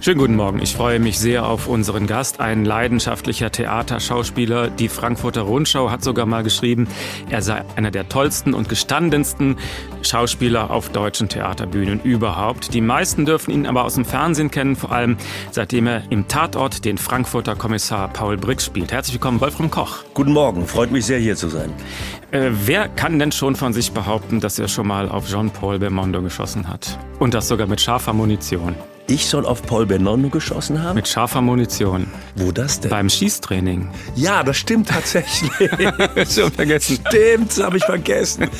Schönen guten Morgen. Ich freue mich sehr auf unseren Gast, ein leidenschaftlicher Theaterschauspieler. Die Frankfurter Rundschau hat sogar mal geschrieben, er sei einer der tollsten und gestandensten Schauspieler auf deutschen Theaterbühnen überhaupt. Die meisten dürfen ihn aber aus dem Fernsehen kennen, vor allem seitdem er im Tatort den Frankfurter Kommissar Paul Brix spielt. Herzlich willkommen, Wolfram Koch. Guten Morgen, freut mich sehr hier zu sein. Äh, wer kann denn schon von sich behaupten, dass er schon mal auf Jean-Paul Belmondo geschossen hat? Und das sogar mit scharfer Munition. Ich soll auf Paul Benondo geschossen haben? Mit scharfer Munition. Wo das denn? Beim Schießtraining. Ja, das stimmt tatsächlich. Schon vergessen. Stimmt, das habe ich vergessen.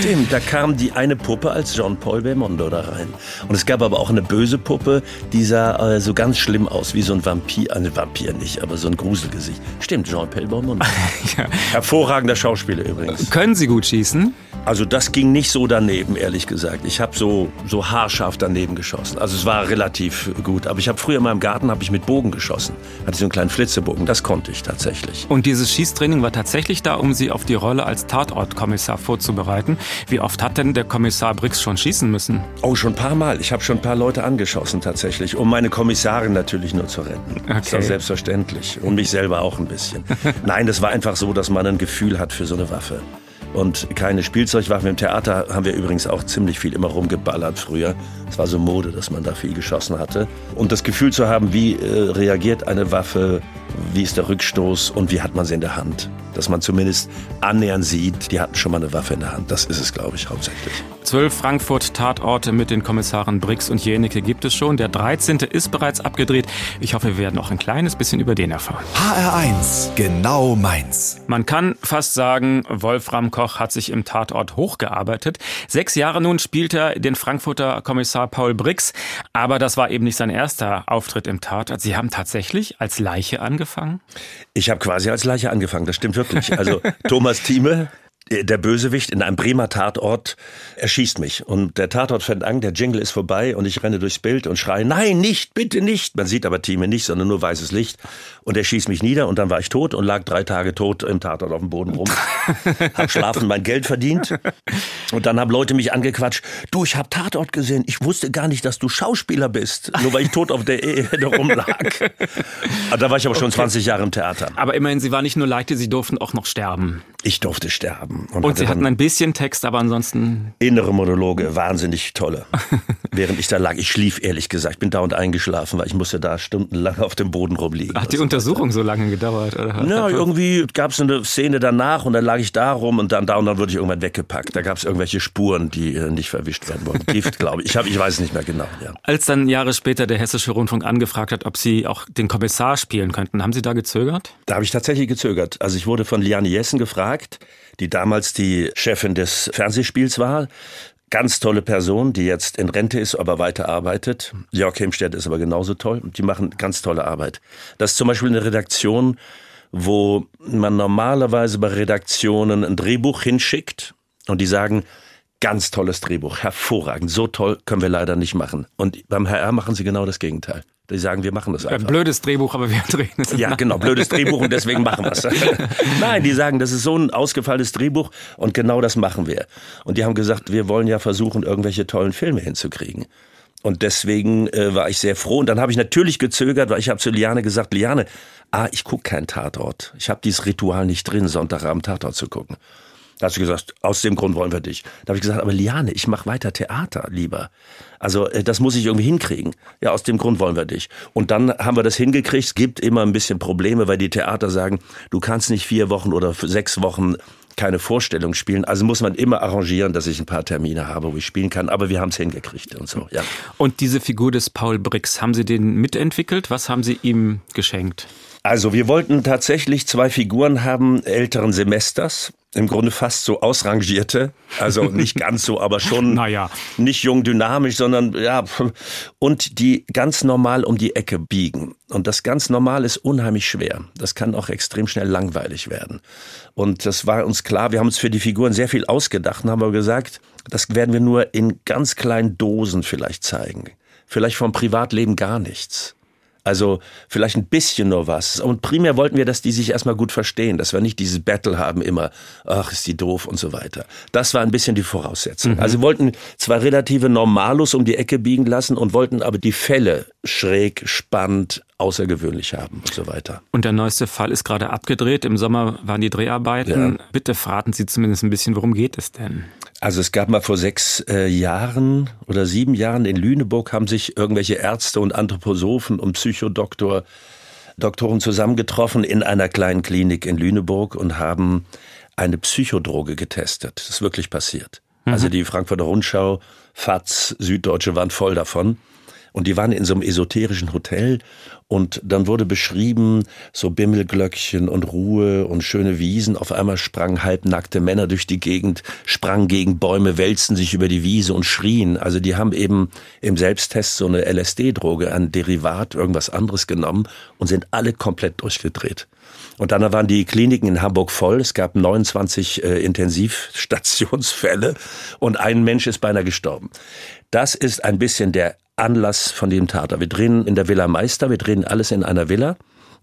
Stimmt, da kam die eine Puppe als Jean-Paul Belmondo da rein. Und es gab aber auch eine böse Puppe, die sah äh, so ganz schlimm aus, wie so ein Vampir. Ein Vampir nicht, aber so ein Gruselgesicht. Stimmt, Jean-Paul Belmondo. ja. Hervorragender Schauspieler übrigens. Können Sie gut schießen? Also das ging nicht so daneben, ehrlich gesagt. Ich habe so, so haarscharf daneben geschossen. Also es war relativ gut. Aber ich habe früher in meinem Garten ich mit Bogen geschossen. Hatte so einen kleinen Flitzebogen. Das konnte ich tatsächlich. Und dieses Schießtraining war tatsächlich da, um Sie auf die Rolle als Tatortkommissar vorzubereiten. Wie oft hat denn der Kommissar Brix schon schießen müssen? Oh, schon ein paar Mal. Ich habe schon ein paar Leute angeschossen tatsächlich. Um meine Kommissarin natürlich nur zu retten. Okay. Das war selbstverständlich. Und mich selber auch ein bisschen. Nein, das war einfach so, dass man ein Gefühl hat für so eine Waffe und keine Spielzeugwaffen. Im Theater haben wir übrigens auch ziemlich viel immer rumgeballert früher. Es war so Mode, dass man da viel geschossen hatte. Und das Gefühl zu haben, wie äh, reagiert eine Waffe, wie ist der Rückstoß und wie hat man sie in der Hand. Dass man zumindest annähernd sieht, die hatten schon mal eine Waffe in der Hand. Das ist es, glaube ich, hauptsächlich. Zwölf Frankfurt-Tatorte mit den Kommissaren Brix und Jenecke gibt es schon. Der 13. ist bereits abgedreht. Ich hoffe, wir werden noch ein kleines bisschen über den erfahren. HR1, genau meins. Man kann fast sagen, Wolfram Koch hat sich im Tatort hochgearbeitet. Sechs Jahre nun spielt er den Frankfurter Kommissar Paul Brix. Aber das war eben nicht sein erster Auftritt im Tatort. Sie haben tatsächlich als Leiche angefangen? Ich habe quasi als Leiche angefangen, das stimmt wirklich. Also Thomas Thieme, der Bösewicht in einem Bremer Tatort erschießt mich. Und der Tatort fängt an, der Jingle ist vorbei und ich renne durchs Bild und schreie, nein, nicht, bitte nicht. Man sieht aber Thieme nicht, sondern nur weißes Licht. Und er schießt mich nieder und dann war ich tot und lag drei Tage tot im Tatort auf dem Boden rum. hab schlafen mein Geld verdient. Und dann haben Leute mich angequatscht, du, ich hab Tatort gesehen, ich wusste gar nicht, dass du Schauspieler bist, nur weil ich tot auf der Erde rumlag. da war ich aber schon okay. 20 Jahre im Theater. Aber immerhin, Sie waren nicht nur Leichte, Sie durften auch noch sterben. Ich durfte sterben. Und, und Sie hatten ein bisschen Text, aber ansonsten... Innere Monologe, wahnsinnig tolle. Während ich da lag, ich schlief ehrlich gesagt, ich bin dauernd eingeschlafen, weil ich musste da stundenlang auf dem Boden rumliegen. Hat die Untersuchung so lange gedauert? Oder? Ja, irgendwie gab es eine Szene danach und dann lag ich da rum und dann da und dann wurde ich irgendwann weggepackt. Da gab es irgendwelche Spuren, die äh, nicht verwischt werden wollten. Gift, glaube ich. Ich, hab, ich weiß es nicht mehr genau. Ja. Als dann Jahre später der Hessische Rundfunk angefragt hat, ob Sie auch den Kommissar spielen könnten, haben Sie da gezögert? Da habe ich tatsächlich gezögert. Also ich wurde von Liane Jessen gefragt, die damals die Chefin des Fernsehspiels war. Ganz tolle Person, die jetzt in Rente ist, aber weiter arbeitet. Jörg Hemstedt ist aber genauso toll. Die machen ganz tolle Arbeit. Das ist zum Beispiel eine Redaktion, wo man normalerweise bei Redaktionen ein Drehbuch hinschickt und die sagen, ganz tolles Drehbuch, hervorragend, so toll können wir leider nicht machen. Und beim HR machen sie genau das Gegenteil. Die sagen, wir machen das einfach. Blödes Drehbuch, aber wir drehen es. Ja, genau, blödes Drehbuch und deswegen machen wir es. Nein, die sagen, das ist so ein ausgefallenes Drehbuch und genau das machen wir. Und die haben gesagt, wir wollen ja versuchen, irgendwelche tollen Filme hinzukriegen. Und deswegen äh, war ich sehr froh. Und dann habe ich natürlich gezögert, weil ich habe zu Liane gesagt, Liane, ah, ich gucke keinen Tatort. Ich habe dieses Ritual nicht drin, Sonntagabend Tatort zu gucken. Da hast du gesagt, aus dem Grund wollen wir dich. Da habe ich gesagt, aber Liane, ich mache weiter Theater lieber. Also äh, das muss ich irgendwie hinkriegen. Ja, aus dem Grund wollen wir dich. Und dann haben wir das hingekriegt. Es gibt immer ein bisschen Probleme, weil die Theater sagen, du kannst nicht vier Wochen oder sechs Wochen keine Vorstellung spielen. Also muss man immer arrangieren, dass ich ein paar Termine habe, wo ich spielen kann. Aber wir haben es hingekriegt und so. Ja. Und diese Figur des Paul Brix, haben Sie den mitentwickelt? Was haben Sie ihm geschenkt? Also wir wollten tatsächlich zwei Figuren haben älteren Semesters im Grunde fast so ausrangierte, also nicht ganz so, aber schon naja. nicht jung dynamisch, sondern ja, und die ganz normal um die Ecke biegen. Und das ganz normal ist unheimlich schwer. Das kann auch extrem schnell langweilig werden. Und das war uns klar, wir haben uns für die Figuren sehr viel ausgedacht und haben aber gesagt, das werden wir nur in ganz kleinen Dosen vielleicht zeigen. Vielleicht vom Privatleben gar nichts. Also vielleicht ein bisschen nur was. Und primär wollten wir, dass die sich erstmal gut verstehen, dass wir nicht dieses Battle haben immer, ach, ist die doof und so weiter. Das war ein bisschen die Voraussetzung. Mhm. Also wir wollten zwar relative Normalus um die Ecke biegen lassen und wollten aber die Fälle schräg, spannend, außergewöhnlich haben und so weiter. Und der neueste Fall ist gerade abgedreht. Im Sommer waren die Dreharbeiten. Ja. Bitte fragen Sie zumindest ein bisschen, worum geht es denn? Also es gab mal vor sechs äh, Jahren oder sieben Jahren in Lüneburg haben sich irgendwelche Ärzte und Anthroposophen und Psychodoktor Doktoren zusammengetroffen in einer kleinen Klinik in Lüneburg und haben eine Psychodroge getestet. Das ist wirklich passiert. Mhm. Also die Frankfurter Rundschau, FAZ, Süddeutsche waren voll davon. Und die waren in so einem esoterischen Hotel und dann wurde beschrieben, so Bimmelglöckchen und Ruhe und schöne Wiesen. Auf einmal sprangen halbnackte Männer durch die Gegend, sprangen gegen Bäume, wälzten sich über die Wiese und schrien. Also die haben eben im Selbsttest so eine LSD-Droge, ein Derivat, irgendwas anderes genommen und sind alle komplett durchgedreht. Und dann waren die Kliniken in Hamburg voll. Es gab 29 äh, Intensivstationsfälle und ein Mensch ist beinahe gestorben. Das ist ein bisschen der Anlass von dem Theater. Wir drehen in der Villa Meister, wir drehen alles in einer Villa.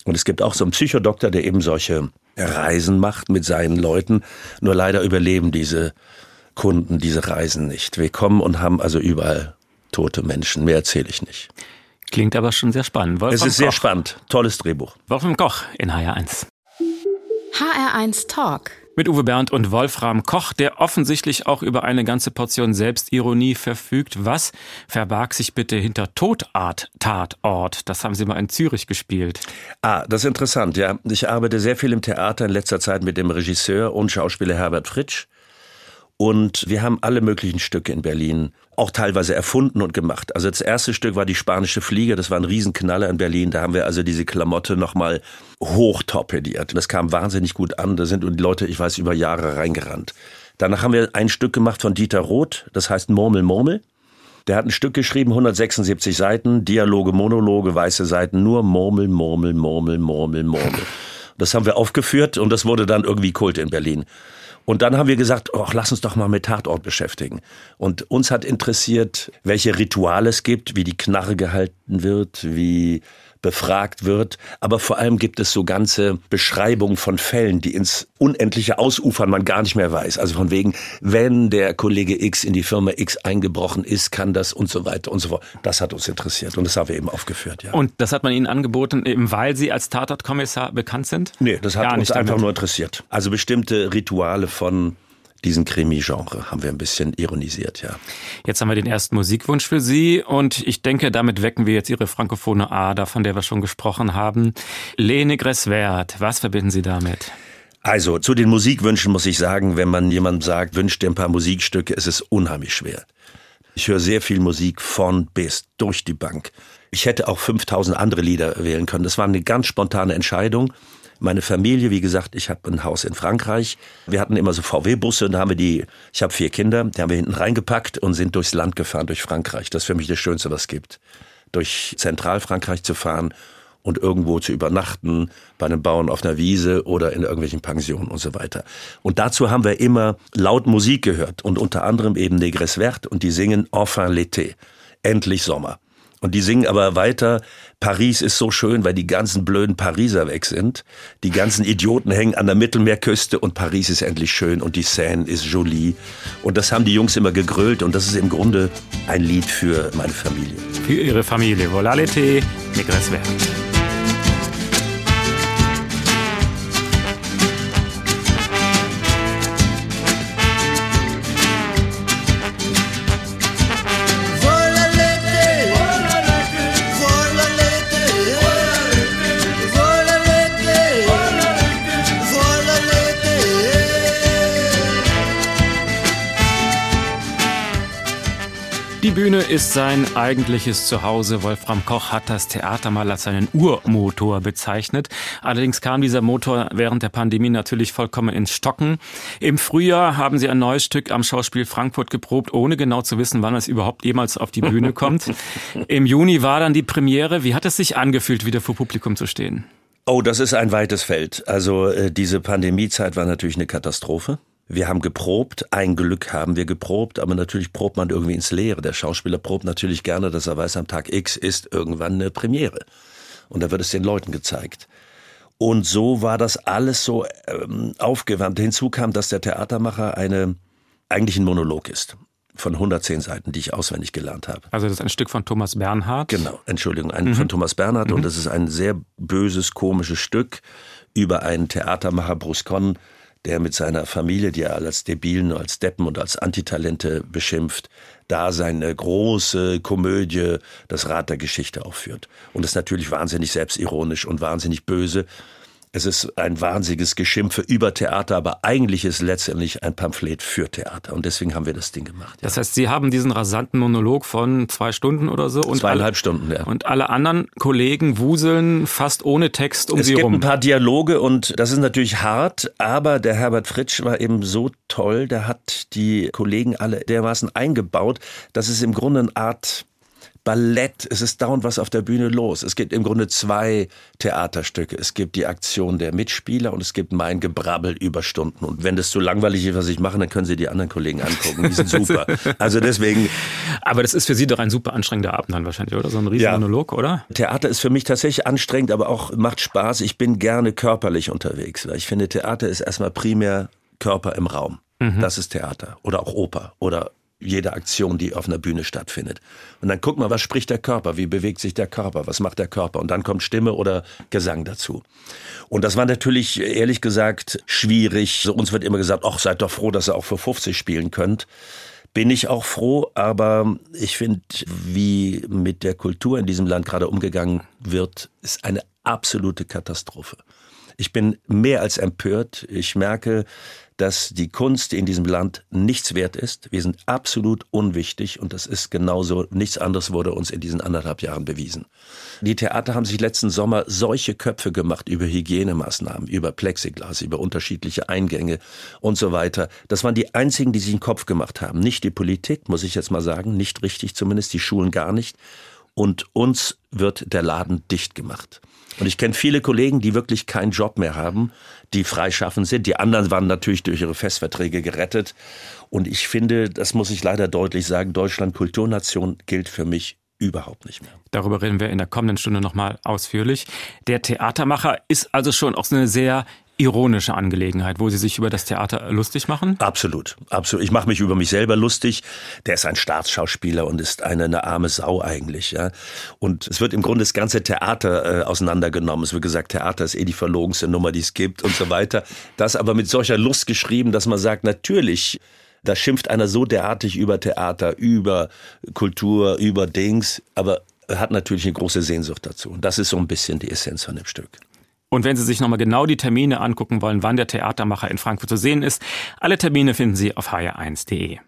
Und es gibt auch so einen Psychodoktor, der eben solche Reisen macht mit seinen Leuten. Nur leider überleben diese Kunden diese Reisen nicht. Wir kommen und haben also überall tote Menschen. Mehr erzähle ich nicht. Klingt aber schon sehr spannend. Wolfram es ist sehr spannend. Tolles Drehbuch. Wolfram Koch in HR1. HR1 Talk. Mit Uwe Bernd und Wolfram Koch, der offensichtlich auch über eine ganze Portion Selbstironie verfügt. Was verbarg sich bitte hinter Todart Tatort? Das haben Sie mal in Zürich gespielt. Ah, das ist interessant, ja. Ich arbeite sehr viel im Theater in letzter Zeit mit dem Regisseur und Schauspieler Herbert Fritsch. Und wir haben alle möglichen Stücke in Berlin auch teilweise erfunden und gemacht. Also das erste Stück war die spanische Fliege, das war ein Riesenknaller in Berlin. Da haben wir also diese Klamotte nochmal hochtorpediert. Das kam wahnsinnig gut an. Da sind die Leute, ich weiß, über Jahre reingerannt. Danach haben wir ein Stück gemacht von Dieter Roth, das heißt Murmel, Murmel. Der hat ein Stück geschrieben, 176 Seiten, Dialoge, Monologe, weiße Seiten, nur Murmel, Murmel, Murmel, Murmel, Murmel. Das haben wir aufgeführt und das wurde dann irgendwie Kult in Berlin. Und dann haben wir gesagt, oh, lass uns doch mal mit Tatort beschäftigen. Und uns hat interessiert, welche Rituale es gibt, wie die Knarre gehalten wird, wie befragt wird. Aber vor allem gibt es so ganze Beschreibungen von Fällen, die ins Unendliche ausufern, man gar nicht mehr weiß. Also von wegen, wenn der Kollege X in die Firma X eingebrochen ist, kann das und so weiter und so fort. Das hat uns interessiert und das haben wir eben aufgeführt, ja. Und das hat man Ihnen angeboten, eben weil Sie als Tatortkommissar bekannt sind? Nee, das hat gar uns einfach nur interessiert. Also bestimmte Rituale von diesen Krimi-Genre haben wir ein bisschen ironisiert, ja. Jetzt haben wir den ersten Musikwunsch für Sie und ich denke, damit wecken wir jetzt Ihre frankophone Ader, von der wir schon gesprochen haben. Lene Gresswert, was verbinden Sie damit? Also, zu den Musikwünschen muss ich sagen, wenn man jemandem sagt, wünscht dir ein paar Musikstücke, ist es unheimlich schwer. Ich höre sehr viel Musik von bis durch die Bank. Ich hätte auch 5000 andere Lieder wählen können. Das war eine ganz spontane Entscheidung. Meine Familie, wie gesagt, ich habe ein Haus in Frankreich. Wir hatten immer so VW-Busse und da haben wir die, ich habe vier Kinder, die haben wir hinten reingepackt und sind durchs Land gefahren, durch Frankreich. Das ist für mich das Schönste, was es gibt. Durch Zentralfrankreich zu fahren und irgendwo zu übernachten, bei einem Bauern auf einer Wiese oder in irgendwelchen Pensionen und so weiter. Und dazu haben wir immer laut Musik gehört und unter anderem eben Negres Vert und die singen Enfin l'été, endlich Sommer. Und die singen aber weiter, Paris ist so schön, weil die ganzen blöden Pariser weg sind. Die ganzen Idioten hängen an der Mittelmeerküste und Paris ist endlich schön und die Seine ist jolie. Und das haben die Jungs immer gegrölt und das ist im Grunde ein Lied für meine Familie. Für ihre Familie. Voilà l'été, Migres Vert. Bühne ist sein eigentliches Zuhause. Wolfram Koch hat das Theater mal als seinen Urmotor bezeichnet. Allerdings kam dieser Motor während der Pandemie natürlich vollkommen ins Stocken. Im Frühjahr haben sie ein neues Stück am Schauspiel Frankfurt geprobt, ohne genau zu wissen, wann es überhaupt jemals auf die Bühne kommt. Im Juni war dann die Premiere. Wie hat es sich angefühlt, wieder vor Publikum zu stehen? Oh, das ist ein weites Feld. Also äh, diese Pandemiezeit war natürlich eine Katastrophe. Wir haben geprobt, ein Glück haben wir geprobt, aber natürlich probt man irgendwie ins Leere. Der Schauspieler probt natürlich gerne, dass er weiß, am Tag X ist irgendwann eine Premiere. Und da wird es den Leuten gezeigt. Und so war das alles so ähm, aufgewärmt. Hinzu kam, dass der Theatermacher eine, eigentlich ein Monolog ist. Von 110 Seiten, die ich auswendig gelernt habe. Also das ist ein Stück von Thomas Bernhard. Genau, Entschuldigung, ein, mhm. von Thomas Bernhard. Mhm. Und das ist ein sehr böses, komisches Stück über einen Theatermacher, Bruce Conn, der mit seiner Familie, die er als Debilen, als Deppen und als Antitalente beschimpft, da seine große Komödie, das Rad der Geschichte aufführt. Und ist natürlich wahnsinnig selbstironisch und wahnsinnig böse. Es ist ein wahnsinniges Geschimpfe über Theater, aber eigentlich ist es letztendlich ein Pamphlet für Theater. Und deswegen haben wir das Ding gemacht. Ja. Das heißt, Sie haben diesen rasanten Monolog von zwei Stunden oder so. Und Zweieinhalb alle, Stunden, ja. Und alle anderen Kollegen wuseln fast ohne Text um es Sie rum. Es gibt ein paar Dialoge und das ist natürlich hart, aber der Herbert Fritsch war eben so toll, der hat die Kollegen alle dermaßen eingebaut, dass es im Grunde eine Art Ballett, es ist dauernd was auf der Bühne los. Es gibt im Grunde zwei Theaterstücke. Es gibt die Aktion der Mitspieler und es gibt mein Gebrabbel über Stunden. Und wenn das zu langweilig ist, was ich mache, dann können Sie die anderen Kollegen angucken. Die sind super. Also deswegen. Aber das ist für Sie doch ein super anstrengender Abend dann wahrscheinlich, oder? So ein riesen Monolog, ja. oder? Theater ist für mich tatsächlich anstrengend, aber auch macht Spaß. Ich bin gerne körperlich unterwegs. Weil ich finde, Theater ist erstmal primär Körper im Raum. Mhm. Das ist Theater. Oder auch Oper. Oder jede Aktion, die auf einer Bühne stattfindet. Und dann guck mal, was spricht der Körper, wie bewegt sich der Körper, was macht der Körper und dann kommt Stimme oder Gesang dazu. Und das war natürlich ehrlich gesagt schwierig. So, uns wird immer gesagt, ach, seid doch froh, dass ihr auch für 50 spielen könnt. Bin ich auch froh, aber ich finde, wie mit der Kultur in diesem Land gerade umgegangen wird, ist eine absolute Katastrophe. Ich bin mehr als empört. Ich merke, dass die Kunst in diesem Land nichts wert ist. Wir sind absolut unwichtig und das ist genauso. Nichts anderes wurde uns in diesen anderthalb Jahren bewiesen. Die Theater haben sich letzten Sommer solche Köpfe gemacht über Hygienemaßnahmen, über Plexiglas, über unterschiedliche Eingänge und so weiter. Das waren die einzigen, die sich einen Kopf gemacht haben. Nicht die Politik, muss ich jetzt mal sagen, nicht richtig zumindest, die Schulen gar nicht. Und uns wird der Laden dicht gemacht. Und ich kenne viele Kollegen, die wirklich keinen Job mehr haben, die freischaffend sind. Die anderen waren natürlich durch ihre Festverträge gerettet. Und ich finde, das muss ich leider deutlich sagen, Deutschland Kulturnation gilt für mich überhaupt nicht mehr. Darüber reden wir in der kommenden Stunde nochmal ausführlich. Der Theatermacher ist also schon auch so eine sehr ironische Angelegenheit, wo Sie sich über das Theater lustig machen? Absolut, absolut. Ich mache mich über mich selber lustig. Der ist ein Staatsschauspieler und ist eine, eine arme Sau eigentlich. Ja. Und es wird im Grunde das ganze Theater äh, auseinandergenommen. Es wird gesagt, Theater ist eh die verlogenste Nummer, die es gibt und so weiter. Das aber mit solcher Lust geschrieben, dass man sagt, natürlich da schimpft einer so derartig über Theater, über Kultur, über Dings, aber hat natürlich eine große Sehnsucht dazu. Und das ist so ein bisschen die Essenz von dem Stück. Und wenn Sie sich nochmal genau die Termine angucken wollen, wann der Theatermacher in Frankfurt zu sehen ist, alle Termine finden Sie auf hr1.de.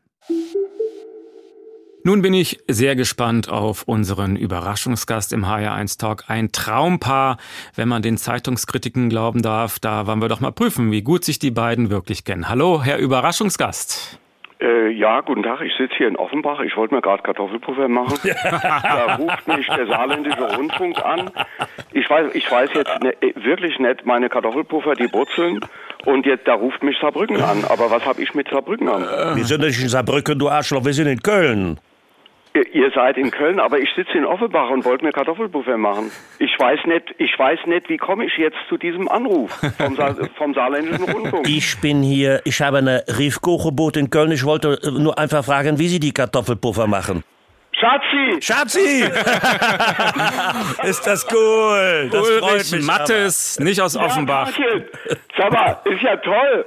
Nun bin ich sehr gespannt auf unseren Überraschungsgast im HR1 Talk. Ein Traumpaar, wenn man den Zeitungskritiken glauben darf. Da wollen wir doch mal prüfen, wie gut sich die beiden wirklich kennen. Hallo, Herr Überraschungsgast. Äh, ja, guten Tag. Ich sitze hier in Offenbach. Ich wollte mir gerade Kartoffelpuffer machen. da ruft mich der saarländische Rundfunk an. Ich weiß, ich weiß jetzt ne, wirklich nicht meine Kartoffelpuffer, die brutzeln. Und jetzt da ruft mich Saarbrücken an. Aber was habe ich mit Saarbrücken an? Wir sind nicht in Saarbrücken, du Arschloch. Wir sind in Köln. Ihr seid in Köln, aber ich sitze in Offenbach und wollte mir Kartoffelbuffet machen. Ich weiß nicht, ich weiß nicht, wie komme ich jetzt zu diesem Anruf vom, Sa vom Saarländischen Rundfunk. Ich bin hier, ich habe eine Riefkochgebot in Köln. Ich wollte äh, nur einfach fragen, wie Sie die Kartoffelpuffer machen. Schatzi! Schatzi! ist das cool. Das Ulrich freut mich Mattes, nicht aus Offenbach. Ja, Sag mal, ist ja toll.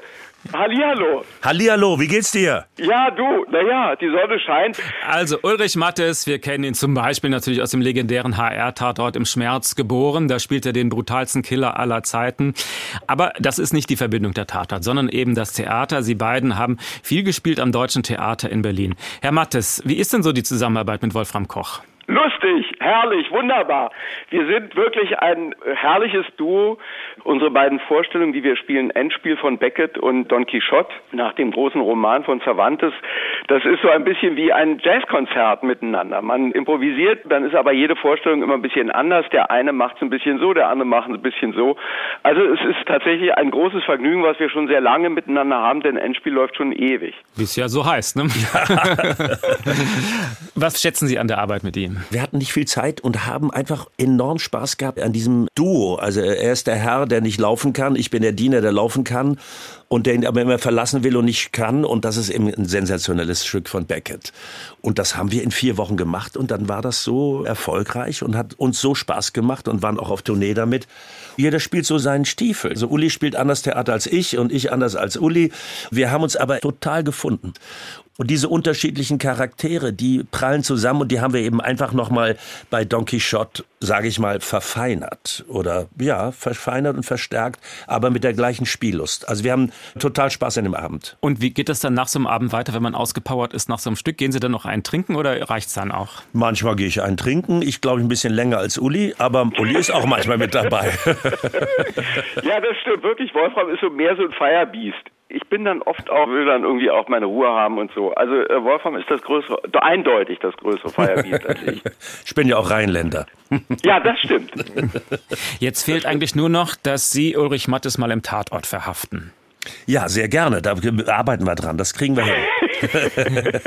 Hallihallo. Hallihallo, wie geht's dir? Ja, du, naja, die Sonne scheint. Also Ulrich Mattes, wir kennen ihn zum Beispiel natürlich aus dem legendären HR-Tatort im Schmerz geboren. Da spielt er den brutalsten Killer aller Zeiten. Aber das ist nicht die Verbindung der Tatort, sondern eben das Theater. Sie beiden haben viel gespielt am Deutschen Theater in Berlin. Herr Mattes, wie ist denn so die Zusammenarbeit mit Wolfram Koch? Lustig, herrlich, wunderbar. Wir sind wirklich ein herrliches Duo. Unsere beiden Vorstellungen, die wir spielen, Endspiel von Beckett und Don Quixote nach dem großen Roman von Cervantes, das ist so ein bisschen wie ein Jazzkonzert miteinander. Man improvisiert, dann ist aber jede Vorstellung immer ein bisschen anders. Der eine macht es ein bisschen so, der andere macht es ein bisschen so. Also es ist tatsächlich ein großes Vergnügen, was wir schon sehr lange miteinander haben, denn Endspiel läuft schon ewig. Wie es ja so heißt, ne? was schätzen Sie an der Arbeit mit ihm? Wir hatten nicht viel Zeit und haben einfach enorm Spaß gehabt an diesem Duo. Also er ist der Herr, der nicht laufen kann, ich bin der Diener, der laufen kann und der aber immer verlassen will und nicht kann. Und das ist eben ein sensationelles Stück von Beckett. Und das haben wir in vier Wochen gemacht und dann war das so erfolgreich und hat uns so Spaß gemacht und waren auch auf Tournee damit. Jeder spielt so seinen Stiefel. Also Uli spielt anders Theater als ich und ich anders als Uli. Wir haben uns aber total gefunden. Und diese unterschiedlichen Charaktere, die prallen zusammen und die haben wir eben einfach nochmal bei Don Quixote, sage ich mal, verfeinert. Oder ja, verfeinert und verstärkt, aber mit der gleichen Spiellust. Also wir haben total Spaß an dem Abend. Und wie geht das dann nach so einem Abend weiter, wenn man ausgepowert ist nach so einem Stück? Gehen Sie dann noch einen trinken oder reicht's dann auch? Manchmal gehe ich einen trinken. Ich glaube ein bisschen länger als Uli, aber Uli ist auch manchmal mit dabei. ja, das stimmt wirklich. Wolfram ist so mehr so ein Firebeast ich bin dann oft auch, will dann irgendwie auch meine Ruhe haben und so. Also äh, Wolfram ist das größere, eindeutig das größere Firebeast als ich. Ich bin ja auch Rheinländer. Ja, das stimmt. Jetzt fehlt eigentlich nur noch, dass Sie Ulrich Mattes mal im Tatort verhaften. Ja, sehr gerne. Da arbeiten wir dran. Das kriegen wir hin.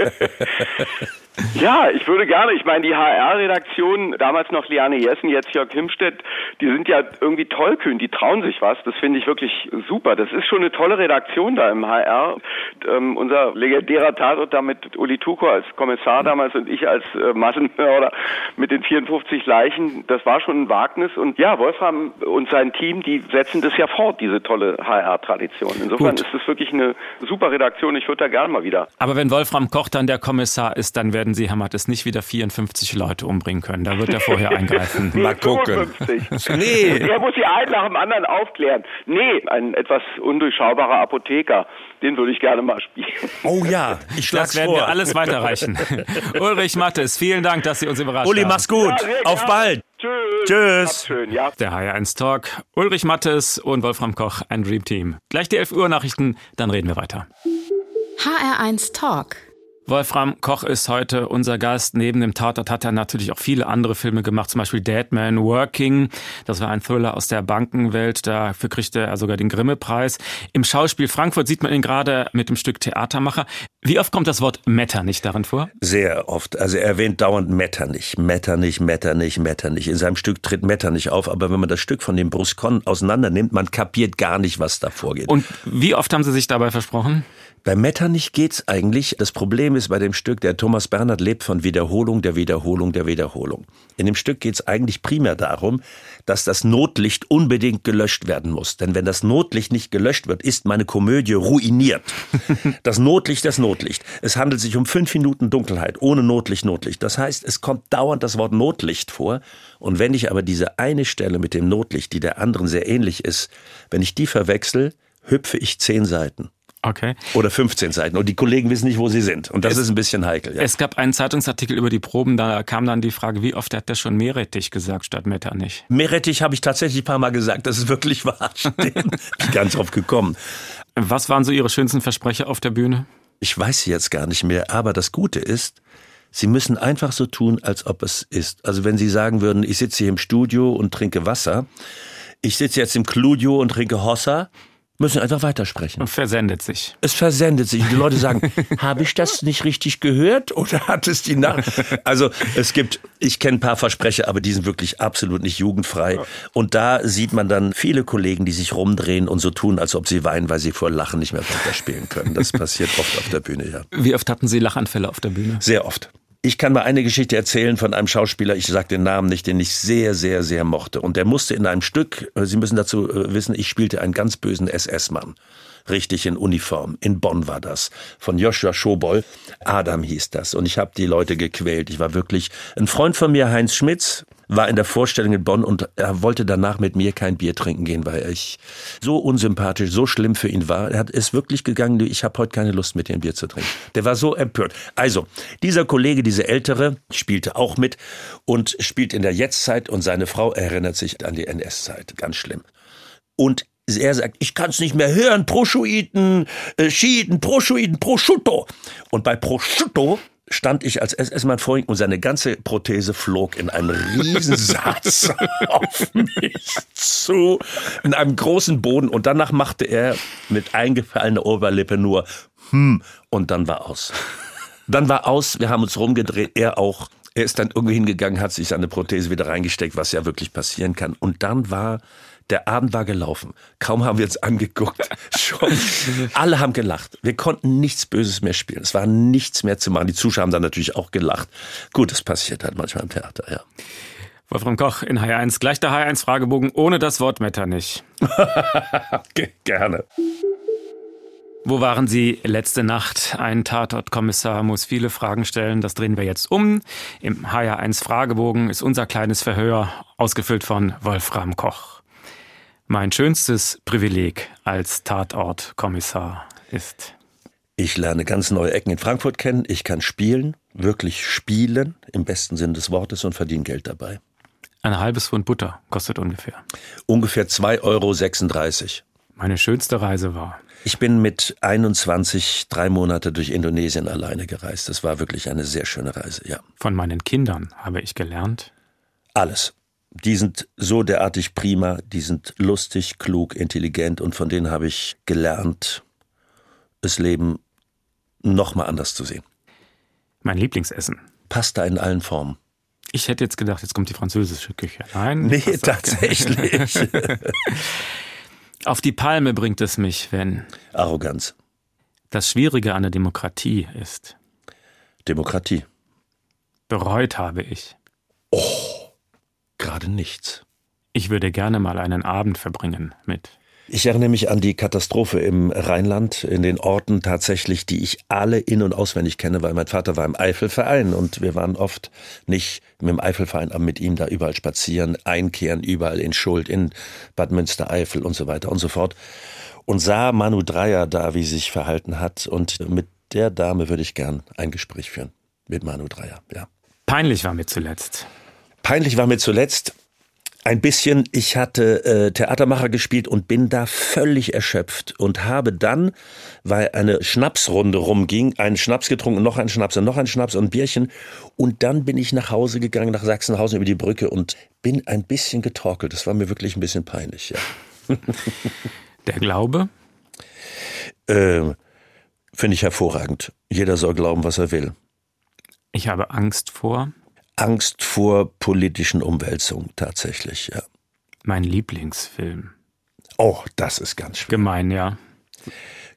Ja, ich würde gerne. Ich meine, die HR-Redaktion, damals noch Liane Jessen, jetzt Jörg Himstedt, die sind ja irgendwie tollkühn, die trauen sich was. Das finde ich wirklich super. Das ist schon eine tolle Redaktion da im HR. Ähm, unser legendärer Tatort da mit Uli Tuko als Kommissar damals und ich als äh, Massenmörder mit den 54 Leichen, das war schon ein Wagnis. Und ja, Wolfram und sein Team, die setzen das ja fort, diese tolle HR-Tradition. Insofern Gut. ist das wirklich eine super Redaktion. Ich würde da gerne mal wieder. Aber wenn Wolfram Koch dann der Kommissar ist, dann werden Sie, Herr Mattes, nicht wieder 54 Leute umbringen können. Da wird er vorher eingreifen. Mal gucken. 55. Nee. Er muss die einen nach dem anderen aufklären. Nee, ein etwas undurchschaubarer Apotheker. Den würde ich gerne mal spielen. Oh ja, ich schlag's Das werden vor. wir alles weiterreichen. Ulrich Mattes, vielen Dank, dass Sie uns überrascht Uli, haben. mach's gut. Ja, Auf bald. Tschüss. Tschüss. Schön, ja. Der HR1 Talk, Ulrich Mattes und Wolfram Koch, ein Dream Team. Gleich die 11 Uhr Nachrichten, dann reden wir weiter. HR1 Talk. Wolfram Koch ist heute unser Gast. Neben dem Tatort hat er natürlich auch viele andere Filme gemacht, zum Beispiel Deadman Working. Das war ein Thriller aus der Bankenwelt. Dafür kriegte er sogar den Grimme-Preis. Im Schauspiel Frankfurt sieht man ihn gerade mit dem Stück Theatermacher. Wie oft kommt das Wort Metternich darin vor? Sehr oft. Also er erwähnt dauernd Metternich, Metternich, Metternich, Metternich. In seinem Stück tritt Metternich auf, aber wenn man das Stück von dem Bruscon auseinander nimmt, man kapiert gar nicht, was da vorgeht. Und wie oft haben Sie sich dabei versprochen? Bei Metternich geht's eigentlich. Das Problem ist bei dem Stück, der Thomas Bernhard lebt von Wiederholung, der Wiederholung, der Wiederholung. In dem Stück geht's eigentlich primär darum, dass das Notlicht unbedingt gelöscht werden muss. Denn wenn das Notlicht nicht gelöscht wird, ist meine Komödie ruiniert. Das Notlicht, das Notlicht. Es handelt sich um fünf Minuten Dunkelheit, ohne Notlicht, Notlicht. Das heißt, es kommt dauernd das Wort Notlicht vor. Und wenn ich aber diese eine Stelle mit dem Notlicht, die der anderen sehr ähnlich ist, wenn ich die verwechsel, hüpfe ich zehn Seiten. Okay. Oder 15 Seiten. Und die Kollegen wissen nicht, wo sie sind. Und das Es- ist ein bisschen heikel. Ja. Es gab einen Zeitungsartikel über die Proben, da kam dann die Frage, wie oft hat der schon Meerrettich gesagt statt Metternich? Meerrettich habe ich tatsächlich ein paar Mal gesagt. Das ist wirklich wahr. Stimmt. Bin ich ganz drauf gekommen. Was waren so Ihre schönsten Versprecher auf der Bühne? Ich weiß sie jetzt gar nicht mehr. Aber das Gute ist, Sie müssen einfach so tun, als ob es ist. Also wenn Sie sagen würden, ich sitze hier im Studio und trinke Wasser, ich sitze jetzt im Cludio und trinke Hossa, müssen einfach weitersprechen. Und versendet sich. Es versendet sich und die Leute sagen, habe ich das nicht richtig gehört oder hat es die Nach... Also es gibt, ich kenne ein paar Versprecher, aber die sind wirklich absolut nicht jugendfrei. Und da sieht man dann viele Kollegen, die sich rumdrehen und so tun, als ob sie weinen, weil sie vor Lachen nicht mehr weiterspielen können. Das passiert oft auf der Bühne, ja. Wie oft hatten Sie Lachanfälle auf der Bühne? Sehr oft. Ich kann mal eine Geschichte erzählen von einem Schauspieler, ich sage den Namen nicht, den ich sehr, sehr, sehr mochte. Und der musste in einem Stück, äh, Sie müssen dazu äh, wissen, ich spielte einen ganz bösen SS-Mann. Richtig in Uniform. In Bonn war das. Von Joshua Schoboll. Adam hieß das. Und ich habe die Leute gequält. Ich war wirklich. Ein Freund von mir, Heinz Schmitz, war in der Vorstellung in Bonn und er wollte danach mit mir kein Bier trinken gehen, weil ich so unsympathisch, so schlimm für ihn war. Er hat es wirklich gegangen, ich habe heute keine Lust mit dir ein Bier zu trinken. Der war so empört. Also, dieser Kollege, diese Ältere, spielte auch mit und spielt in der Jetztzeit und seine Frau erinnert sich an die NS-Zeit. Ganz schlimm. Und er sagt, ich kann es nicht mehr hören, Proschuiten, äh, Schiiten, Proschuiten, Prosciutto. Und bei Prosciutto stand ich als SS-Mann vor ihm und seine ganze Prothese flog in einem Riesensatz auf mich zu, in einem großen Boden. Und danach machte er mit eingefallener Oberlippe nur hm und dann war aus. Dann war aus, wir haben uns rumgedreht, er auch. Er ist dann irgendwie hingegangen, hat sich seine Prothese wieder reingesteckt, was ja wirklich passieren kann. Und dann war der Abend war gelaufen. Kaum haben wir uns angeguckt. Schon. Alle haben gelacht. Wir konnten nichts Böses mehr spielen. Es war nichts mehr zu machen. Die Zuschauer haben dann natürlich auch gelacht. Gut, das passiert halt manchmal im Theater, ja. Wolfram Koch in H1. Gleich der H1-Fragebogen ohne das Wort Metternich. Gerne. Wo waren Sie letzte Nacht? Ein Tatortkommissar muss viele Fragen stellen. Das drehen wir jetzt um. Im HR1 Fragebogen ist unser kleines Verhör, ausgefüllt von Wolfram Koch. Mein schönstes Privileg als Tatortkommissar ist. Ich lerne ganz neue Ecken in Frankfurt kennen. Ich kann spielen, wirklich spielen, im besten Sinn des Wortes und verdiene Geld dabei. Ein halbes Pfund Butter kostet ungefähr. Ungefähr 2,36 Euro. Meine schönste Reise war. Ich bin mit 21 drei Monate durch Indonesien alleine gereist. Das war wirklich eine sehr schöne Reise, ja. Von meinen Kindern habe ich gelernt. Alles. Die sind so derartig prima, die sind lustig, klug, intelligent und von denen habe ich gelernt, das Leben noch mal anders zu sehen. Mein Lieblingsessen. Pasta in allen Formen. Ich hätte jetzt gedacht, jetzt kommt die französische Küche. Nein. Nee, tatsächlich. Auf die Palme bringt es mich, wenn. Arroganz. Das Schwierige an der Demokratie ist. Demokratie. Bereut habe ich. Gerade nichts. Ich würde gerne mal einen Abend verbringen mit ich erinnere mich an die Katastrophe im Rheinland, in den Orten tatsächlich, die ich alle in- und auswendig kenne, weil mein Vater war im Eifelverein und wir waren oft nicht mit dem Eifelverein, aber mit ihm da überall spazieren, einkehren, überall in Schuld, in Bad Münstereifel und so weiter und so fort. Und sah Manu Dreier da, wie sie sich verhalten hat. Und mit der Dame würde ich gern ein Gespräch führen. Mit Manu Dreier, ja. Peinlich war mir zuletzt. Peinlich war mir zuletzt, ein bisschen, ich hatte äh, Theatermacher gespielt und bin da völlig erschöpft und habe dann, weil eine Schnapsrunde rumging, einen Schnaps getrunken, noch einen Schnaps und noch einen Schnaps und ein Bierchen und dann bin ich nach Hause gegangen, nach Sachsenhausen über die Brücke und bin ein bisschen getorkelt. Das war mir wirklich ein bisschen peinlich, ja. Der Glaube? Äh, Finde ich hervorragend. Jeder soll glauben, was er will. Ich habe Angst vor Angst vor politischen Umwälzungen tatsächlich, ja. Mein Lieblingsfilm. Oh, das ist ganz schwer. Gemein, ja.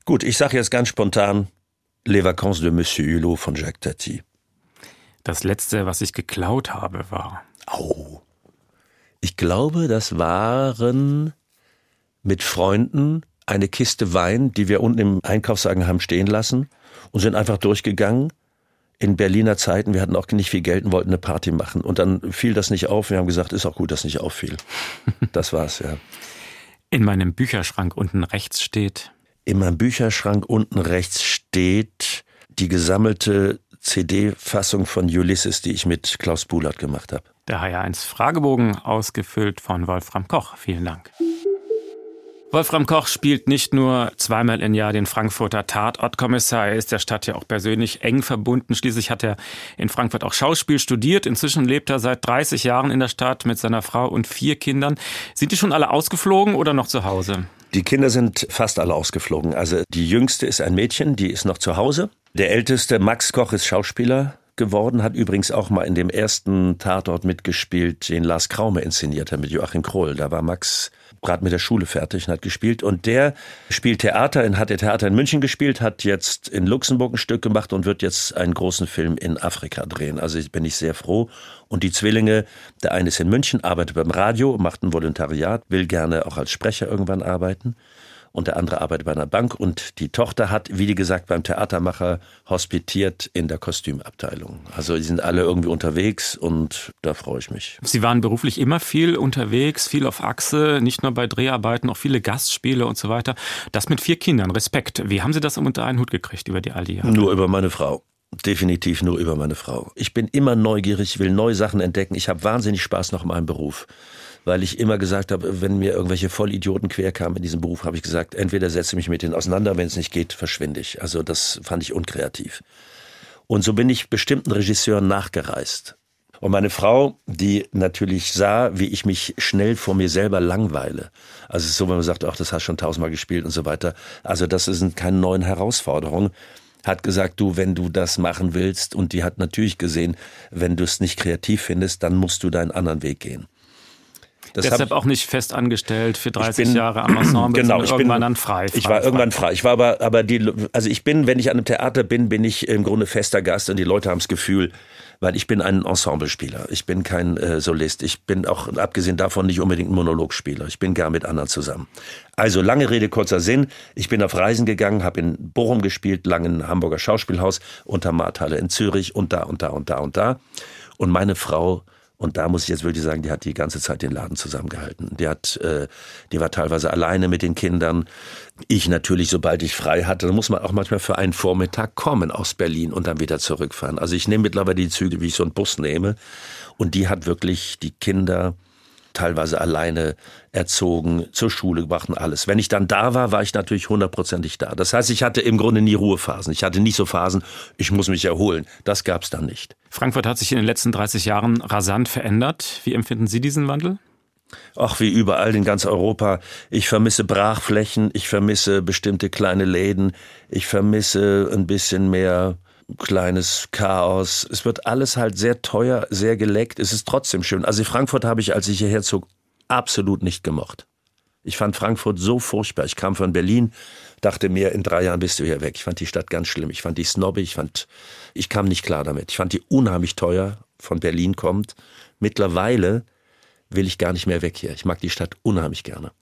Gut, ich sage jetzt ganz spontan Les Vacances de Monsieur Hulot von Jacques Tati. Das letzte, was ich geklaut habe, war. Au. Ich glaube, das waren mit Freunden eine Kiste Wein, die wir unten im Einkaufswagen haben stehen lassen und sind einfach durchgegangen in Berliner Zeiten, wir hatten auch nicht viel Geld und wollten eine Party machen. Und dann fiel das nicht auf. Wir haben gesagt, ist auch gut, dass nicht auffiel. Das war's, ja. In meinem Bücherschrank unten rechts steht. In meinem Bücherschrank unten rechts steht die gesammelte CD-Fassung von Ulysses, die ich mit Klaus Bulat gemacht habe. Der HR1 Fragebogen, ausgefüllt von Wolfram Koch. Vielen Dank. Wolfram Koch spielt nicht nur zweimal im Jahr den Frankfurter Tatortkommissar, er ist der Stadt ja auch persönlich eng verbunden. Schließlich hat er in Frankfurt auch Schauspiel studiert. Inzwischen lebt er seit 30 Jahren in der Stadt mit seiner Frau und vier Kindern. Sind die schon alle ausgeflogen oder noch zu Hause? Die Kinder sind fast alle ausgeflogen. Also die jüngste ist ein Mädchen, die ist noch zu Hause. Der älteste, Max Koch, ist Schauspieler geworden, hat übrigens auch mal in dem ersten Tatort mitgespielt, den Lars Kraume inszeniert hat mit Joachim Kroll. Da war Max gerade mit der Schule fertig und hat gespielt. Und der spielt Theater, hat der Theater in München gespielt, hat jetzt in Luxemburg ein Stück gemacht und wird jetzt einen großen Film in Afrika drehen. Also bin ich sehr froh. Und die Zwillinge, der eine ist in München, arbeitet beim Radio, macht ein Volontariat, will gerne auch als Sprecher irgendwann arbeiten und der andere arbeitet bei einer Bank und die Tochter hat, wie gesagt, beim Theatermacher hospitiert in der Kostümabteilung. Also die sind alle irgendwie unterwegs und da freue ich mich. Sie waren beruflich immer viel unterwegs, viel auf Achse, nicht nur bei Dreharbeiten, auch viele Gastspiele und so weiter. Das mit vier Kindern, Respekt. Wie haben Sie das unter einen Hut gekriegt über die all die Jahre? Nur über meine Frau. Definitiv nur über meine Frau. Ich bin immer neugierig, will neue Sachen entdecken. Ich habe wahnsinnig Spaß noch in meinem Beruf weil ich immer gesagt habe, wenn mir irgendwelche Vollidioten querkamen in diesem Beruf, habe ich gesagt, entweder setze mich mit denen auseinander, wenn es nicht geht, verschwinde ich. Also das fand ich unkreativ. Und so bin ich bestimmten Regisseuren nachgereist. Und meine Frau, die natürlich sah, wie ich mich schnell vor mir selber langweile. Also es ist so, wenn man sagt, ach, das hast du schon tausendmal gespielt und so weiter. Also das sind keine neuen Herausforderungen hat gesagt, du, wenn du das machen willst, und die hat natürlich gesehen, wenn du es nicht kreativ findest, dann musst du deinen anderen Weg gehen. Das Deshalb auch nicht fest angestellt für 30 bin, Jahre am Ensemble, genau, ich irgendwann bin, dann frei, frei. Ich war frei. irgendwann frei. Ich war aber, aber die, also ich bin, wenn ich an einem Theater bin, bin ich im Grunde fester Gast und die Leute haben das Gefühl, weil ich bin ein Ensemblespieler. Ich bin kein äh, Solist. Ich bin auch, abgesehen davon, nicht unbedingt ein Monologspieler. Ich bin gern mit anderen zusammen. Also lange Rede, kurzer Sinn. Ich bin auf Reisen gegangen, habe in Bochum gespielt, lange in Hamburger Schauspielhaus, unter Marthalle in Zürich und da und da und da und da. Und meine Frau und da muss ich jetzt wirklich sagen, die hat die ganze Zeit den Laden zusammengehalten. Die hat, äh, die war teilweise alleine mit den Kindern. Ich natürlich, sobald ich frei hatte, dann muss man auch manchmal für einen Vormittag kommen aus Berlin und dann wieder zurückfahren. Also ich nehme mittlerweile die Züge, wie ich so einen Bus nehme. Und die hat wirklich die Kinder teilweise alleine erzogen, zur Schule gebracht und alles. Wenn ich dann da war, war ich natürlich hundertprozentig da. Das heißt, ich hatte im Grunde nie Ruhephasen. Ich hatte nicht so Phasen, ich muss mich erholen. Das gab es dann nicht. Frankfurt hat sich in den letzten 30 Jahren rasant verändert. Wie empfinden Sie diesen Wandel? Ach, wie überall in ganz Europa. Ich vermisse Brachflächen, ich vermisse bestimmte kleine Läden, ich vermisse ein bisschen mehr kleines Chaos. Es wird alles halt sehr teuer, sehr geleckt. Es ist trotzdem schön. Also Frankfurt habe ich, als ich hierher zog, absolut nicht gemocht. Ich fand Frankfurt so furchtbar. Ich kam von Berlin, dachte mir, in drei Jahren bist du hier weg. Ich fand die Stadt ganz schlimm. Ich fand die snobbig. Ich fand, ich kam nicht klar damit. Ich fand die unheimlich teuer. Von Berlin kommt. Mittlerweile will ich gar nicht mehr weg hier. Ich mag die Stadt unheimlich gerne.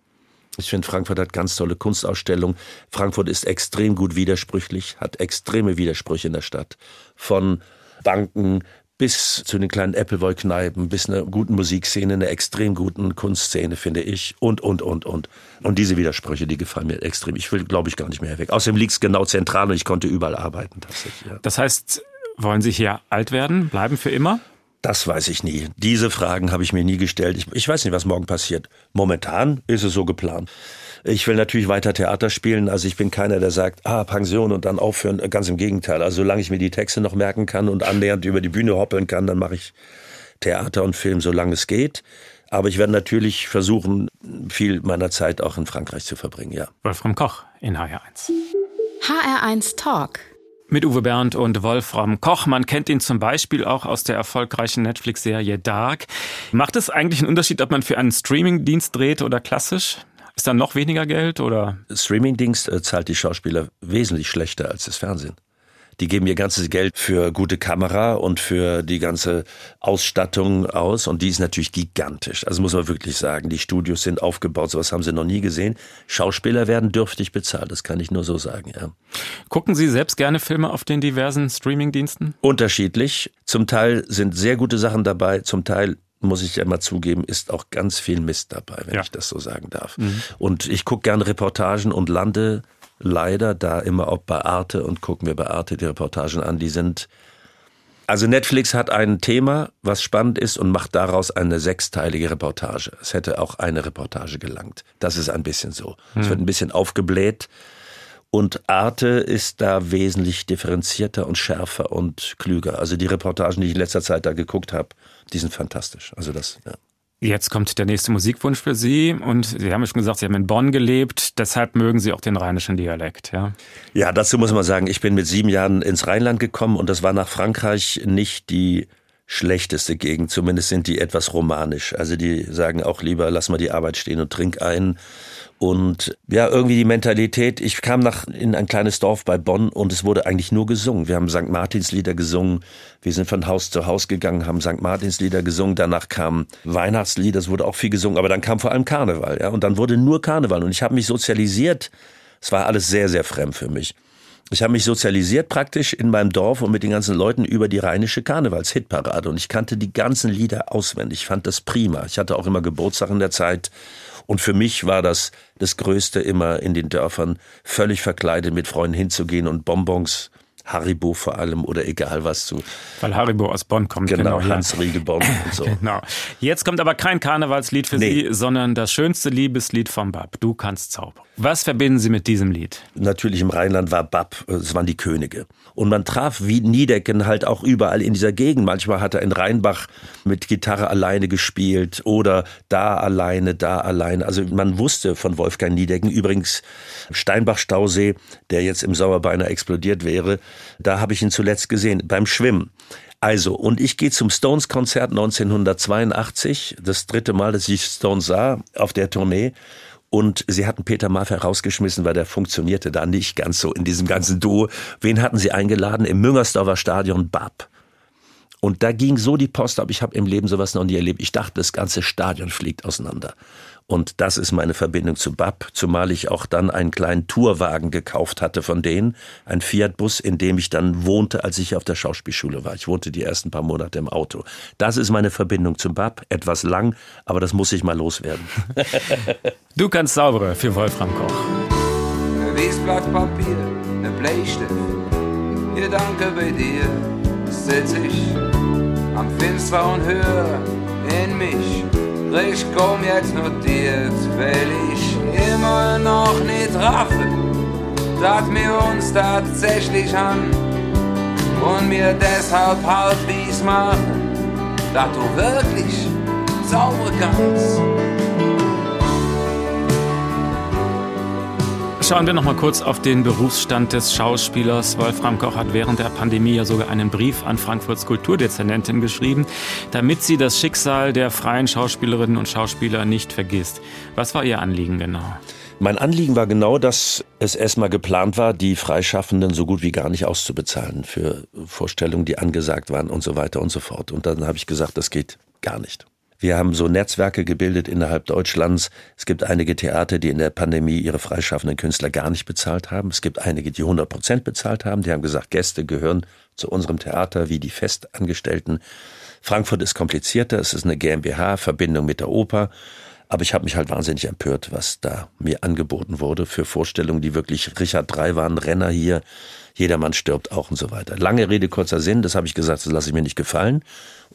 Ich finde, Frankfurt hat ganz tolle Kunstausstellungen. Frankfurt ist extrem gut widersprüchlich, hat extreme Widersprüche in der Stadt. Von Banken bis zu den kleinen Appleboy-Kneipen, bis einer guten Musikszene, einer extrem guten Kunstszene, finde ich. Und, und, und, und. Und diese Widersprüche, die gefallen mir extrem. Ich will, glaube ich, gar nicht mehr weg. Außerdem liegt es genau zentral und ich konnte überall arbeiten. Ja. Das heißt, wollen Sie hier alt werden, bleiben für immer? Das weiß ich nie. Diese Fragen habe ich mir nie gestellt. Ich, ich, weiß nicht, was morgen passiert. Momentan ist es so geplant. Ich will natürlich weiter Theater spielen. Also ich bin keiner, der sagt, ah, Pension und dann aufhören. Ganz im Gegenteil. Also solange ich mir die Texte noch merken kann und annähernd über die Bühne hoppeln kann, dann mache ich Theater und Film, solange es geht. Aber ich werde natürlich versuchen, viel meiner Zeit auch in Frankreich zu verbringen, ja. Wolfram Koch in HR1. HR1 Talk mit Uwe Bernd und Wolfram Koch. Man kennt ihn zum Beispiel auch aus der erfolgreichen Netflix-Serie Dark. Macht es eigentlich einen Unterschied, ob man für einen Streaming-Dienst dreht oder klassisch? Ist dann noch weniger Geld oder? Streaming-Dienst äh, zahlt die Schauspieler wesentlich schlechter als das Fernsehen. Die geben ihr ganzes Geld für gute Kamera und für die ganze Ausstattung aus und die ist natürlich gigantisch. Also muss man wirklich sagen, die Studios sind aufgebaut, sowas haben sie noch nie gesehen. Schauspieler werden dürftig bezahlt, das kann ich nur so sagen, ja. Gucken Sie selbst gerne Filme auf den diversen Streamingdiensten? Unterschiedlich. Zum Teil sind sehr gute Sachen dabei, zum Teil muss ich ja mal zugeben, ist auch ganz viel Mist dabei, wenn ja. ich das so sagen darf. Mhm. Und ich gucke gerne Reportagen und lande leider da immer auch bei Arte und gucken mir bei Arte die Reportagen an. Die sind also Netflix hat ein Thema, was spannend ist und macht daraus eine sechsteilige Reportage. Es hätte auch eine Reportage gelangt. Das ist ein bisschen so. Hm. Es wird ein bisschen aufgebläht und Arte ist da wesentlich differenzierter und schärfer und klüger. Also die Reportagen, die ich in letzter Zeit da geguckt habe, die sind fantastisch. Also das, ja. Jetzt kommt der nächste Musikwunsch für Sie und Sie haben ja schon gesagt, Sie haben in Bonn gelebt, deshalb mögen Sie auch den rheinischen Dialekt, ja? Ja, dazu muss man sagen, ich bin mit sieben Jahren ins Rheinland gekommen und das war nach Frankreich nicht die schlechteste Gegend, zumindest sind die etwas romanisch. Also die sagen auch lieber, lass mal die Arbeit stehen und trink ein. Und ja, irgendwie die Mentalität. Ich kam nach in ein kleines Dorf bei Bonn und es wurde eigentlich nur gesungen. Wir haben St. Martins Lieder gesungen. Wir sind von Haus zu Haus gegangen, haben St. Martins Lieder gesungen. Danach kam Weihnachtslieder, es wurde auch viel gesungen, aber dann kam vor allem Karneval, ja. Und dann wurde nur Karneval. Und ich habe mich sozialisiert. Es war alles sehr, sehr fremd für mich. Ich habe mich sozialisiert praktisch in meinem Dorf und mit den ganzen Leuten über die rheinische Karnevalshitparade und ich kannte die ganzen Lieder auswendig. Ich fand das prima. Ich hatte auch immer Geburtstag in der Zeit und für mich war das das Größte immer in den Dörfern völlig verkleidet mit Freunden hinzugehen und Bonbons Haribo vor allem oder egal was zu. Weil Haribo aus Bonn kommt. Genau, genau Hans Riegel Bonn und so. genau. Jetzt kommt aber kein Karnevalslied für nee. Sie, sondern das schönste Liebeslied vom Bab. Du kannst zaubern. Was verbinden Sie mit diesem Lied? Natürlich im Rheinland war Bab, es waren die Könige. Und man traf wie Niedecken halt auch überall in dieser Gegend. Manchmal hat er in Rheinbach mit Gitarre alleine gespielt oder da alleine, da alleine. Also man wusste von Wolfgang Niedecken, übrigens Steinbach-Stausee, der jetzt im Sommer beinahe explodiert wäre, Da habe ich ihn zuletzt gesehen, beim Schwimmen. Also, und ich gehe zum Stones-Konzert 1982, das dritte Mal, dass ich Stones sah auf der Tournee. Und sie hatten Peter Maffay rausgeschmissen, weil der funktionierte da nicht ganz so in diesem ganzen Duo. Wen hatten sie eingeladen? Im Müngersdorfer Stadion Bab. Und da ging so die Post ab, ich habe im Leben sowas noch nie erlebt. Ich dachte, das ganze Stadion fliegt auseinander. Und das ist meine Verbindung zu BAP, zumal ich auch dann einen kleinen Tourwagen gekauft hatte von denen, ein Fiat-Bus, in dem ich dann wohnte, als ich auf der Schauspielschule war. Ich wohnte die ersten paar Monate im Auto. Das ist meine Verbindung zum BAP, etwas lang, aber das muss ich mal loswerden. du kannst saubere für Wolfram Koch. Wie Blatt Papier, ne Bleistift, Gedanke bei dir, sitz ich am Fenster und höre in mich ich komm jetzt notiert, weil ich immer noch nicht raffe, dass wir uns tatsächlich an und mir deshalb halt dies machen, dass du wirklich sauber kannst. Schauen wir noch mal kurz auf den Berufsstand des Schauspielers. Wolfram Koch hat während der Pandemie ja sogar einen Brief an Frankfurts Kulturdezernentin geschrieben, damit sie das Schicksal der freien Schauspielerinnen und Schauspieler nicht vergisst. Was war Ihr Anliegen genau? Mein Anliegen war genau, dass es erstmal geplant war, die Freischaffenden so gut wie gar nicht auszubezahlen für Vorstellungen, die angesagt waren und so weiter und so fort. Und dann habe ich gesagt, das geht gar nicht. Wir haben so Netzwerke gebildet innerhalb Deutschlands. Es gibt einige Theater, die in der Pandemie ihre freischaffenden Künstler gar nicht bezahlt haben. Es gibt einige, die 100 Prozent bezahlt haben. Die haben gesagt, Gäste gehören zu unserem Theater wie die Festangestellten. Frankfurt ist komplizierter. Es ist eine GmbH, Verbindung mit der Oper. Aber ich habe mich halt wahnsinnig empört, was da mir angeboten wurde für Vorstellungen, die wirklich Richard III waren, Renner hier, jedermann stirbt auch und so weiter. Lange Rede, kurzer Sinn, das habe ich gesagt, das lasse ich mir nicht gefallen.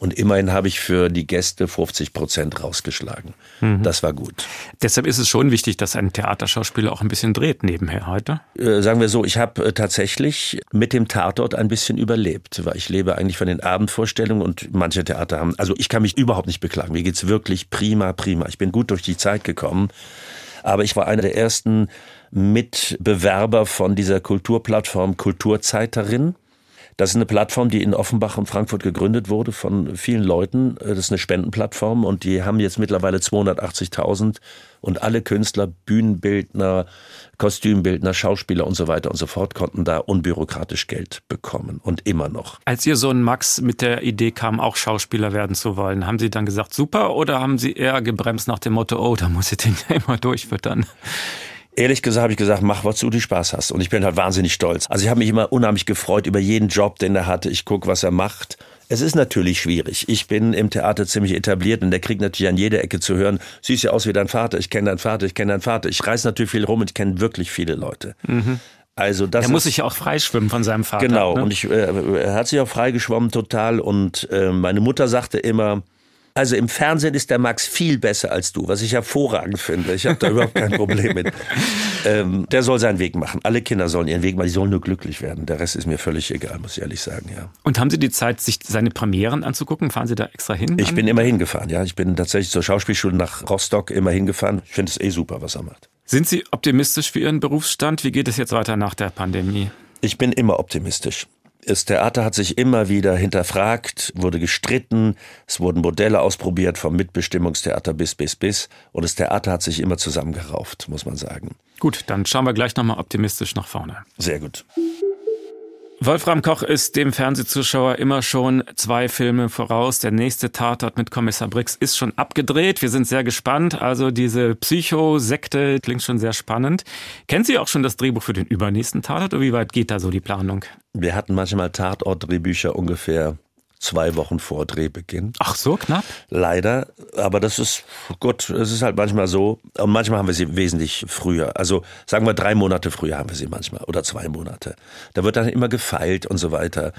Und immerhin habe ich für die Gäste 50 Prozent rausgeschlagen. Mhm. Das war gut. Deshalb ist es schon wichtig, dass ein Theaterschauspieler auch ein bisschen dreht nebenher heute. Äh, sagen wir so, ich habe äh, tatsächlich mit dem Tatort ein bisschen überlebt, weil ich lebe eigentlich von den Abendvorstellungen und manche Theater haben, also ich kann mich überhaupt nicht beklagen. Mir geht's wirklich prima, prima. Ich bin gut durch die Zeit gekommen. Aber ich war einer der ersten Mitbewerber von dieser Kulturplattform Kulturzeiterin. Das ist eine Plattform, die in Offenbach und Frankfurt gegründet wurde von vielen Leuten. Das ist eine Spendenplattform und die haben jetzt mittlerweile 280.000 und alle Künstler, Bühnenbildner, Kostümbildner, Schauspieler und so weiter und so fort konnten da unbürokratisch Geld bekommen und immer noch. Als Ihr Sohn Max mit der Idee kam, auch Schauspieler werden zu wollen, haben Sie dann gesagt, super oder haben Sie eher gebremst nach dem Motto, oh, da muss ich den ja immer durchfüttern? Ehrlich gesagt habe ich gesagt, mach, was du Spaß hast. Und ich bin halt wahnsinnig stolz. Also ich habe mich immer unheimlich gefreut über jeden Job, den er hatte. Ich gucke, was er macht. Es ist natürlich schwierig. Ich bin im Theater ziemlich etabliert und der kriegt natürlich an jeder Ecke zu hören, siehst ja aus wie dein Vater, ich kenne deinen Vater, ich kenne deinen Vater. Ich reise natürlich viel rum und ich kenne wirklich viele Leute. Mhm. Also das er muss sich ja auch freischwimmen von seinem Vater. Genau, ne? und ich, äh, er hat sich auch freigeschwommen total und äh, meine Mutter sagte immer, also im Fernsehen ist der Max viel besser als du, was ich hervorragend finde. Ich habe da überhaupt kein Problem mit. Ähm, der soll seinen Weg machen. Alle Kinder sollen ihren Weg machen, die sollen nur glücklich werden. Der Rest ist mir völlig egal, muss ich ehrlich sagen, ja. Und haben Sie die Zeit, sich seine Premieren anzugucken? Fahren Sie da extra hin? Ich bin immer hingefahren, ja. Ich bin tatsächlich zur Schauspielschule nach Rostock immer hingefahren. Ich finde es eh super, was er macht. Sind Sie optimistisch für Ihren Berufsstand? Wie geht es jetzt weiter nach der Pandemie? Ich bin immer optimistisch. Das Theater hat sich immer wieder hinterfragt, wurde gestritten, es wurden Modelle ausprobiert vom Mitbestimmungstheater bis bis bis und das Theater hat sich immer zusammengerauft, muss man sagen. Gut, dann schauen wir gleich nochmal optimistisch nach vorne. Sehr gut. Wolfram Koch ist dem Fernsehzuschauer immer schon zwei Filme voraus. Der nächste Tatort mit Kommissar Brix ist schon abgedreht. Wir sind sehr gespannt. Also diese Psycho-Sekte klingt schon sehr spannend. Kennen Sie auch schon das Drehbuch für den übernächsten Tatort oder wie weit geht da so die Planung? Wir hatten manchmal Tatort-Drehbücher ungefähr zwei Wochen vor Drehbeginn. Ach so, knapp? Leider, aber das ist gut, es ist halt manchmal so. Und manchmal haben wir sie wesentlich früher. Also sagen wir drei Monate früher haben wir sie manchmal oder zwei Monate. Da wird dann immer gefeilt und so weiter.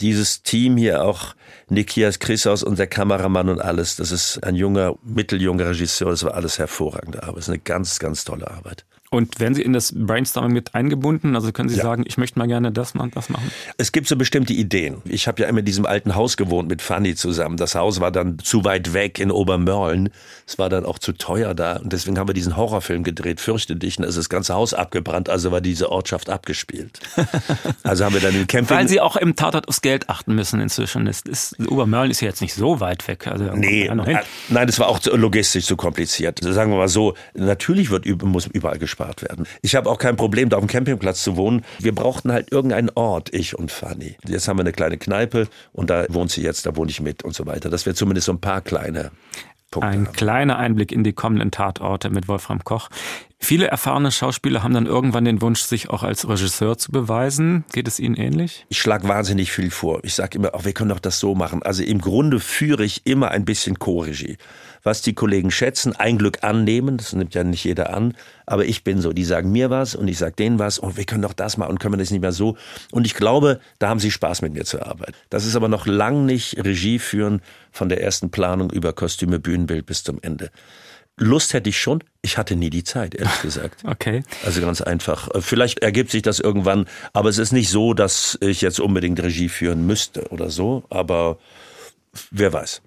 Dieses Team hier auch, Nikias Chrysos und der Kameramann und alles, das ist ein junger, mitteljunger Regisseur, das war alles hervorragende Arbeit. Das ist eine ganz, ganz tolle Arbeit. Und werden Sie in das Brainstorming mit eingebunden? Also können Sie ja. sagen, ich möchte mal gerne das und das machen? Es gibt so bestimmte Ideen. Ich habe ja immer in diesem alten Haus gewohnt mit Fanny zusammen. Das Haus war dann zu weit weg in Obermörlen. Es war dann auch zu teuer da. Und deswegen haben wir diesen Horrorfilm gedreht, Fürchte dich. Und da ist das ganze Haus abgebrannt, also war diese Ortschaft abgespielt. also haben wir dann den Camping... Weil Sie auch im Tatort aufs Geld achten müssen inzwischen. Ist, ist, Obermörlen ist ja jetzt nicht so weit weg. Also nee, äh, nein, das war auch logistisch zu kompliziert. Sagen wir mal so, natürlich wird, muss überall gespart werden. Ich habe auch kein Problem, da auf dem Campingplatz zu wohnen. Wir brauchten halt irgendeinen Ort, ich und Fanny. Jetzt haben wir eine kleine Kneipe und da wohnt sie jetzt, da wohne ich mit und so weiter. Das wäre zumindest so ein paar kleine Punkte Ein haben. kleiner Einblick in die kommenden Tatorte mit Wolfram Koch. Viele erfahrene Schauspieler haben dann irgendwann den Wunsch, sich auch als Regisseur zu beweisen. Geht es Ihnen ähnlich? Ich schlage wahnsinnig viel vor. Ich sage immer, auch wir können doch das so machen. Also im Grunde führe ich immer ein bisschen Co-Regie was die Kollegen schätzen, ein Glück annehmen, das nimmt ja nicht jeder an, aber ich bin so, die sagen mir was und ich sage denen was und wir können doch das mal und können wir das nicht mehr so. Und ich glaube, da haben sie Spaß mit mir zu arbeiten. Das ist aber noch lang nicht Regie führen von der ersten Planung über Kostüme, Bühnenbild bis zum Ende. Lust hätte ich schon, ich hatte nie die Zeit, ehrlich gesagt. Okay. Also ganz einfach. Vielleicht ergibt sich das irgendwann, aber es ist nicht so, dass ich jetzt unbedingt Regie führen müsste oder so, aber Wer weiß.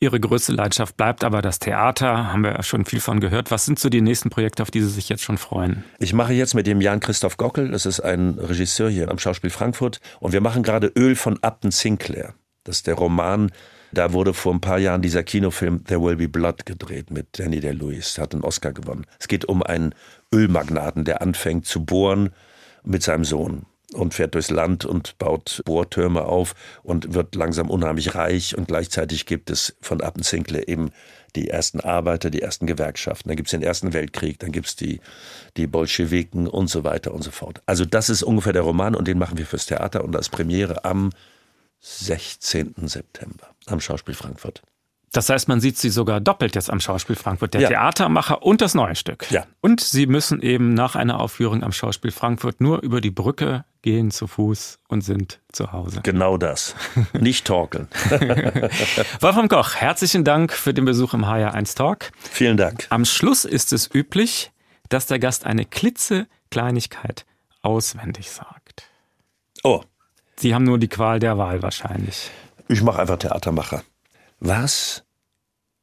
Ihre größte Leidenschaft bleibt aber das Theater, haben wir ja schon viel von gehört. Was sind so die nächsten Projekte, auf die Sie sich jetzt schon freuen? Ich mache jetzt mit dem Jan-Christoph Gockel, das ist ein Regisseur hier am Schauspiel Frankfurt, und wir machen gerade Öl von Upton Sinclair. Das ist der Roman, da wurde vor ein paar Jahren dieser Kinofilm There Will Be Blood gedreht mit Danny DeLuis, hat einen Oscar gewonnen. Es geht um einen Ölmagnaten, der anfängt zu bohren mit seinem Sohn und fährt durchs Land und baut Bohrtürme auf und wird langsam unheimlich reich und gleichzeitig gibt es von Appenzinkle eben die ersten Arbeiter, die ersten Gewerkschaften, dann gibt es den Ersten Weltkrieg, dann gibt es die, die Bolschewiken und so weiter und so fort. Also das ist ungefähr der Roman und den machen wir fürs Theater und als Premiere am 16. September am Schauspiel Frankfurt. Das heißt, man sieht sie sogar doppelt jetzt am Schauspiel Frankfurt, der ja. Theatermacher und das neue Stück. Ja. Und sie müssen eben nach einer Aufführung am Schauspiel Frankfurt nur über die Brücke gehen zu Fuß und sind zu Hause. Genau das. Nicht torkeln. Wolfram Koch, herzlichen Dank für den Besuch im HR1 Talk. Vielen Dank. Am Schluss ist es üblich, dass der Gast eine klitzekleinigkeit auswendig sagt. Oh. Sie haben nur die Qual der Wahl wahrscheinlich. Ich mache einfach Theatermacher. Was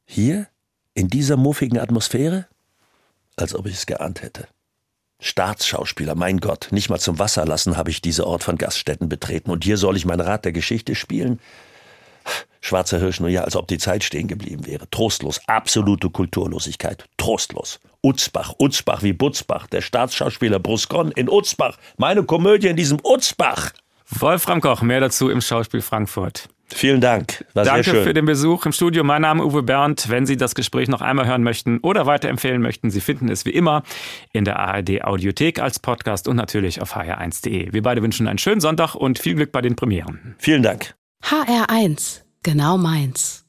hier? In dieser muffigen Atmosphäre? Als ob ich es geahnt hätte. Staatsschauspieler, mein Gott, nicht mal zum Wasser lassen habe ich diese Ort von Gaststätten betreten und hier soll ich mein Rat der Geschichte spielen? Schwarzer Hirsch nur ja, als ob die Zeit stehen geblieben wäre. Trostlos, absolute Kulturlosigkeit, trostlos. Utzbach, Utzbach wie Butzbach, der Staatsschauspieler Bruscon in Utzbach, meine Komödie in diesem Utzbach. Wolfram Koch, mehr dazu im Schauspiel Frankfurt. Vielen Dank. War Danke für den Besuch im Studio. Mein Name ist Uwe Bernd. Wenn Sie das Gespräch noch einmal hören möchten oder weiterempfehlen möchten, Sie finden es wie immer in der ARD Audiothek als Podcast und natürlich auf hr1.de. Wir beide wünschen einen schönen Sonntag und viel Glück bei den Premieren. Vielen Dank. HR1, genau meins.